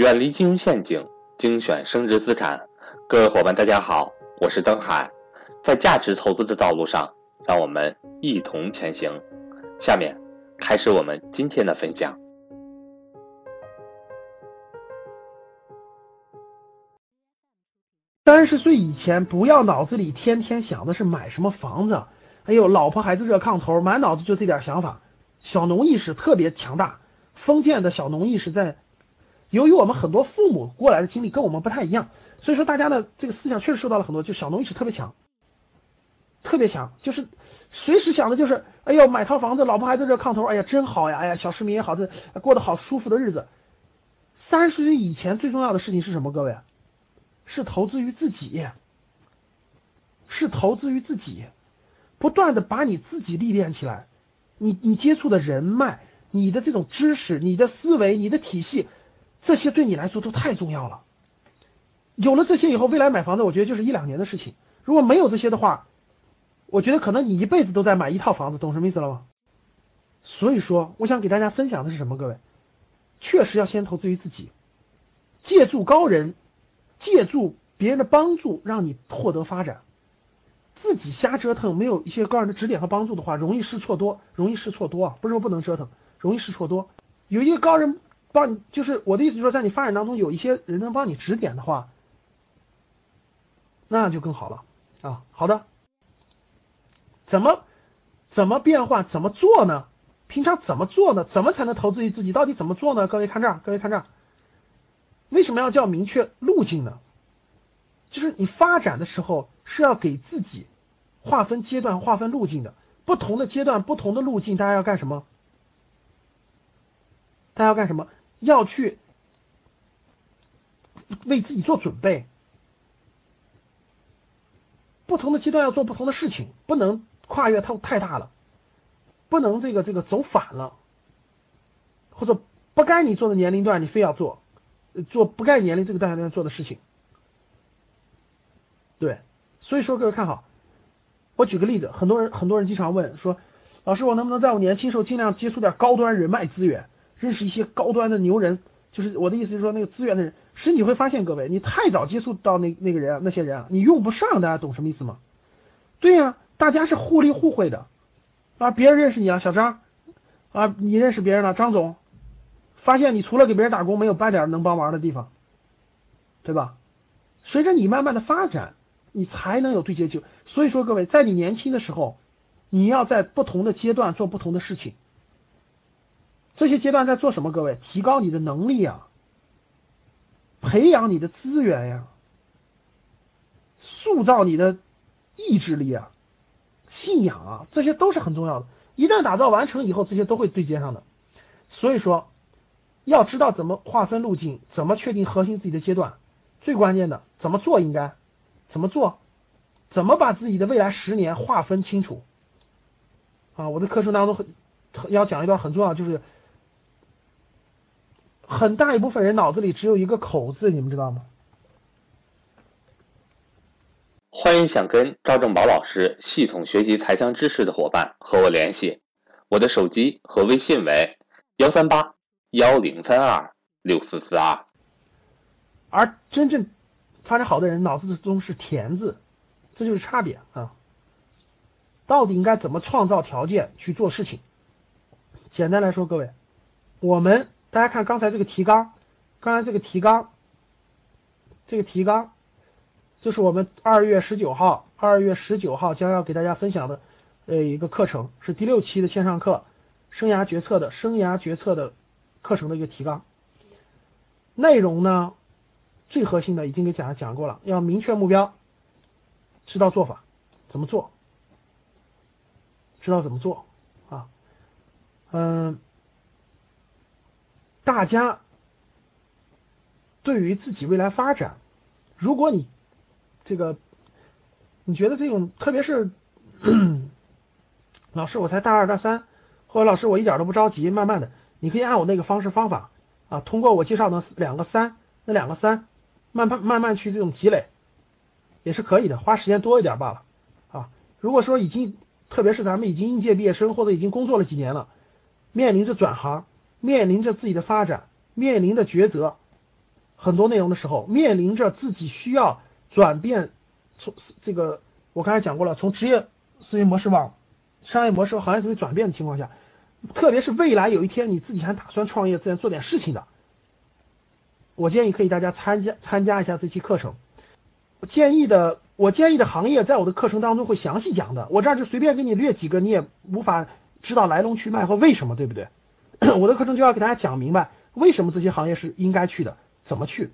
远离金融陷阱，精选升值资产。各位伙伴，大家好，我是登海。在价值投资的道路上，让我们一同前行。下面开始我们今天的分享。三十岁以前，不要脑子里天天想的是买什么房子，哎呦，老婆孩子热炕头，满脑子就这点想法。小农意识特别强大，封建的小农意识在。由于我们很多父母过来的经历跟我们不太一样，所以说大家的这个思想确实受到了很多，就小农意识特别强，特别强，就是随时想的就是，哎呦，买套房子，老婆孩子热炕头，哎呀，真好呀，哎呀，小市民也好，这过得好舒服的日子。三十岁以前最重要的事情是什么？各位，是投资于自己，是投资于自己，不断的把你自己历练起来，你你接触的人脉，你的这种知识，你的思维，你的体系。这些对你来说都太重要了。有了这些以后，未来买房子，我觉得就是一两年的事情。如果没有这些的话，我觉得可能你一辈子都在买一套房子，懂什么意思了吗？所以说，我想给大家分享的是什么？各位，确实要先投资于自己，借助高人，借助别人的帮助，让你获得发展。自己瞎折腾，没有一些高人的指点和帮助的话，容易试错多，容易试错多啊！不是说不能折腾，容易试错多。有一个高人。帮你就是我的意思，就是说在你发展当中有一些人能帮你指点的话，那就更好了啊。好的，怎么怎么变换，怎么做呢？平常怎么做呢？怎么才能投资于自己？到底怎么做呢？各位看这儿，各位看这儿，为什么要叫明确路径呢？就是你发展的时候是要给自己划分阶段、划分路径的。不同的阶段、不同的路径，大家要干什么？大家要干什么？要去为自己做准备，不同的阶段要做不同的事情，不能跨越太太大了，不能这个这个走反了，或者不该你做的年龄段你非要做，做不该年龄这个段段做的事情，对，所以说各位看好，我举个例子，很多人很多人经常问说，老师我能不能在我年轻时候尽量接触点高端人脉资源？认识一些高端的牛人，就是我的意思，是说那个资源的人，其实你会发现，各位，你太早接触到那那个人啊，那些人啊，你用不上，大家懂什么意思吗？对呀，大家是互利互惠的啊，别人认识你啊，小张啊，你认识别人了，张总，发现你除了给别人打工，没有半点能帮忙的地方，对吧？随着你慢慢的发展，你才能有对接机会，所以说各位，在你年轻的时候，你要在不同的阶段做不同的事情。这些阶段在做什么？各位，提高你的能力啊，培养你的资源呀，塑造你的意志力啊，信仰啊，这些都是很重要的。一旦打造完成以后，这些都会对接上的。所以说，要知道怎么划分路径，怎么确定核心自己的阶段，最关键的怎么做应该怎么做，怎么把自己的未来十年划分清楚啊！我的课程当中很要讲一段很重要，就是。很大一部分人脑子里只有一个口字，你们知道吗？欢迎想跟赵正宝老师系统学习财商知识的伙伴和我联系，我的手机和微信为幺三八幺零三二六四四二。而真正发展好的人脑子中是田字，这就是差别啊。到底应该怎么创造条件去做事情？简单来说，各位，我们。大家看刚才这个提纲，刚才这个提纲，这个提纲就是我们二月十九号，二月十九号将要给大家分享的呃一个课程，是第六期的线上课，生涯决策的生涯决策的课程的一个提纲。内容呢，最核心的已经给讲讲过了，要明确目标，知道做法，怎么做，知道怎么做啊，嗯。大家对于自己未来发展，如果你这个你觉得这种，特别是 老师我才大二大三，或者老师我一点都不着急，慢慢的，你可以按我那个方式方法啊，通过我介绍的两个三，那两个三，慢慢慢慢去这种积累，也是可以的，花时间多一点罢了啊。如果说已经，特别是咱们已经应届毕业生或者已经工作了几年了，面临着转行。面临着自己的发展，面临着抉择，很多内容的时候，面临着自己需要转变，从这个我刚才讲过了，从职业思维模式往商业模式和行业思维转变的情况下，特别是未来有一天你自己还打算创业、自然做点事情的，我建议可以大家参加参加一下这期课程。建议的我建议的行业在我的课程当中会详细讲的，我这儿就随便给你列几个，你也无法知道来龙去脉和为什么，对不对？我的课程就要给大家讲明白，为什么这些行业是应该去的，怎么去。